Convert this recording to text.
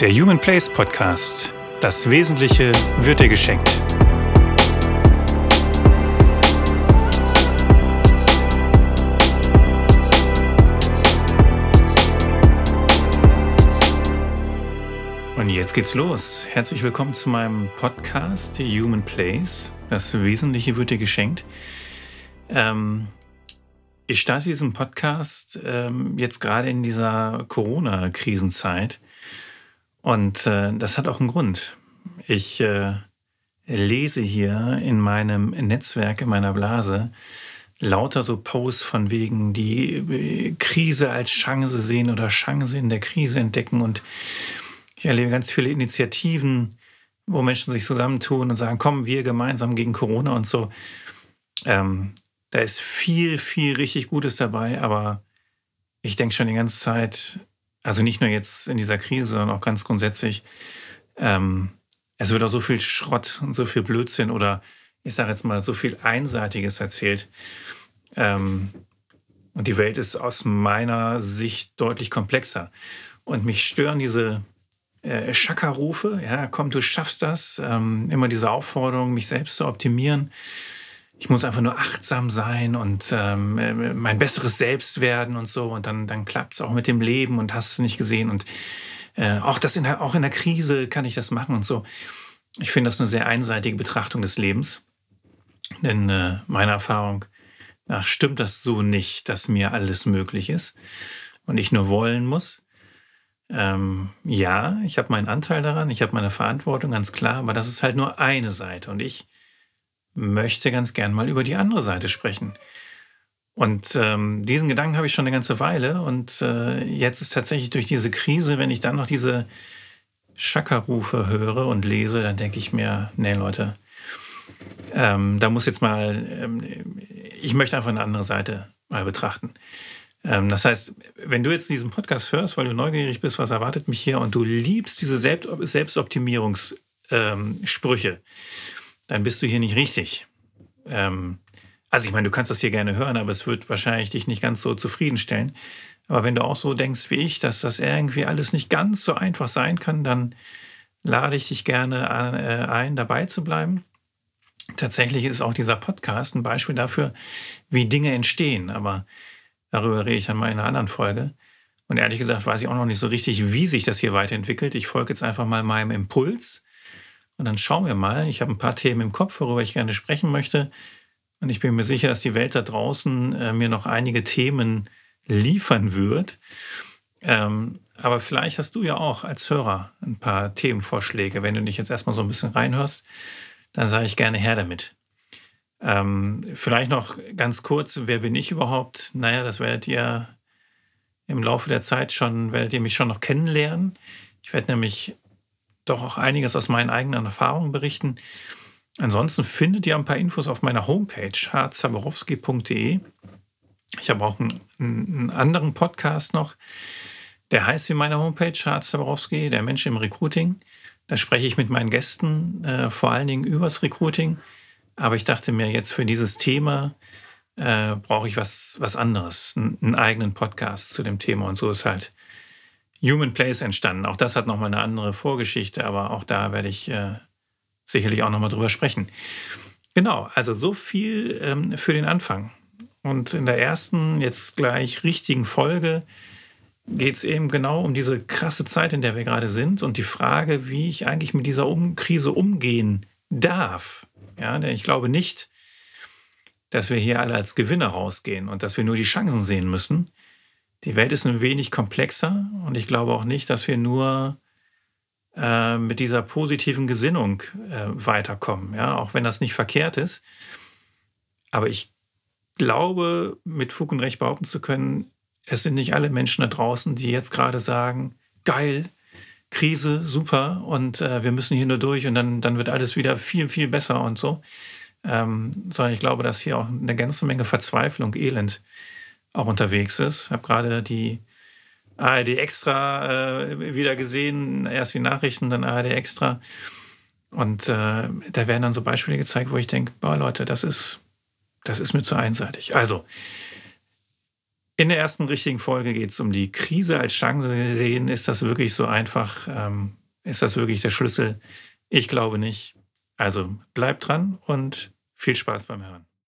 Der Human Place Podcast. Das Wesentliche wird dir geschenkt. Und jetzt geht's los. Herzlich willkommen zu meinem Podcast Human Place. Das Wesentliche wird dir geschenkt. Ähm, ich starte diesen Podcast ähm, jetzt gerade in dieser Corona-Krisenzeit. Und äh, das hat auch einen Grund. Ich äh, lese hier in meinem Netzwerk, in meiner Blase, lauter so Posts von wegen die äh, Krise als Chance sehen oder Chance in der Krise entdecken. Und ich erlebe ganz viele Initiativen, wo Menschen sich zusammentun und sagen, kommen wir gemeinsam gegen Corona und so. Ähm, da ist viel, viel richtig Gutes dabei, aber ich denke schon die ganze Zeit, also nicht nur jetzt in dieser Krise, sondern auch ganz grundsätzlich, ähm, es wird auch so viel Schrott und so viel Blödsinn oder ich sage jetzt mal so viel Einseitiges erzählt. Ähm, und die Welt ist aus meiner Sicht deutlich komplexer. Und mich stören diese äh, Schackerrufe, ja, komm, du schaffst das, ähm, immer diese Aufforderung, mich selbst zu optimieren. Ich muss einfach nur achtsam sein und ähm, äh, mein besseres Selbst werden und so. Und dann, dann klappt es auch mit dem Leben und hast du nicht gesehen. Und äh, auch, das in der, auch in der Krise kann ich das machen und so. Ich finde das eine sehr einseitige Betrachtung des Lebens. Denn äh, meiner Erfahrung nach stimmt das so nicht, dass mir alles möglich ist und ich nur wollen muss. Ähm, ja, ich habe meinen Anteil daran, ich habe meine Verantwortung, ganz klar, aber das ist halt nur eine Seite und ich möchte ganz gern mal über die andere Seite sprechen. Und ähm, diesen Gedanken habe ich schon eine ganze Weile und äh, jetzt ist tatsächlich durch diese Krise, wenn ich dann noch diese Schackerrufe höre und lese, dann denke ich mir, nee Leute, ähm, da muss jetzt mal, ähm, ich möchte einfach eine andere Seite mal betrachten. Ähm, das heißt, wenn du jetzt diesen Podcast hörst, weil du neugierig bist, was erwartet mich hier und du liebst diese Selbst Selbstoptimierungssprüche, ähm, dann bist du hier nicht richtig. Ähm, also ich meine, du kannst das hier gerne hören, aber es wird wahrscheinlich dich nicht ganz so zufriedenstellen. Aber wenn du auch so denkst wie ich, dass das irgendwie alles nicht ganz so einfach sein kann, dann lade ich dich gerne äh, ein, dabei zu bleiben. Tatsächlich ist auch dieser Podcast ein Beispiel dafür, wie Dinge entstehen. Aber darüber rede ich dann mal in einer anderen Folge. Und ehrlich gesagt weiß ich auch noch nicht so richtig, wie sich das hier weiterentwickelt. Ich folge jetzt einfach mal meinem Impuls. Und dann schauen wir mal. Ich habe ein paar Themen im Kopf, worüber ich gerne sprechen möchte. Und ich bin mir sicher, dass die Welt da draußen äh, mir noch einige Themen liefern wird. Ähm, aber vielleicht hast du ja auch als Hörer ein paar Themenvorschläge. Wenn du dich jetzt erstmal so ein bisschen reinhörst, dann sage ich gerne her damit. Ähm, vielleicht noch ganz kurz, wer bin ich überhaupt? Naja, das werdet ihr im Laufe der Zeit schon, werdet ihr mich schon noch kennenlernen. Ich werde nämlich doch auch einiges aus meinen eigenen Erfahrungen berichten. Ansonsten findet ihr ein paar Infos auf meiner Homepage harzaborowski.de. Ich habe auch einen, einen, anderen Podcast noch, der heißt wie meine Homepage Harzaborowski, der Mensch im Recruiting. Da spreche ich mit meinen Gästen äh, vor allen Dingen übers Recruiting. Aber ich dachte mir jetzt für dieses Thema äh, brauche ich was, was anderes, einen, einen eigenen Podcast zu dem Thema. Und so ist halt Human Place entstanden. Auch das hat nochmal eine andere Vorgeschichte, aber auch da werde ich äh, sicherlich auch nochmal drüber sprechen. Genau, also so viel ähm, für den Anfang. Und in der ersten, jetzt gleich richtigen Folge geht es eben genau um diese krasse Zeit, in der wir gerade sind und die Frage, wie ich eigentlich mit dieser um Krise umgehen darf. Ja, denn ich glaube nicht, dass wir hier alle als Gewinner rausgehen und dass wir nur die Chancen sehen müssen. Die Welt ist ein wenig komplexer und ich glaube auch nicht, dass wir nur äh, mit dieser positiven Gesinnung äh, weiterkommen, ja, auch wenn das nicht verkehrt ist. Aber ich glaube, mit Fug und Recht behaupten zu können, es sind nicht alle Menschen da draußen, die jetzt gerade sagen, geil, Krise, super, und äh, wir müssen hier nur durch und dann, dann wird alles wieder viel, viel besser und so. Ähm, sondern ich glaube, dass hier auch eine ganze Menge Verzweiflung, Elend auch unterwegs ist. Ich habe gerade die ARD Extra äh, wieder gesehen, erst die Nachrichten, dann ARD Extra. Und äh, da werden dann so Beispiele gezeigt, wo ich denke, boah Leute, das ist, das ist mir zu einseitig. Also, In der ersten richtigen Folge geht es um die Krise als Chance sehen. Ist das wirklich so einfach? Ähm, ist das wirklich der Schlüssel? Ich glaube nicht. Also bleibt dran und viel Spaß beim Hören.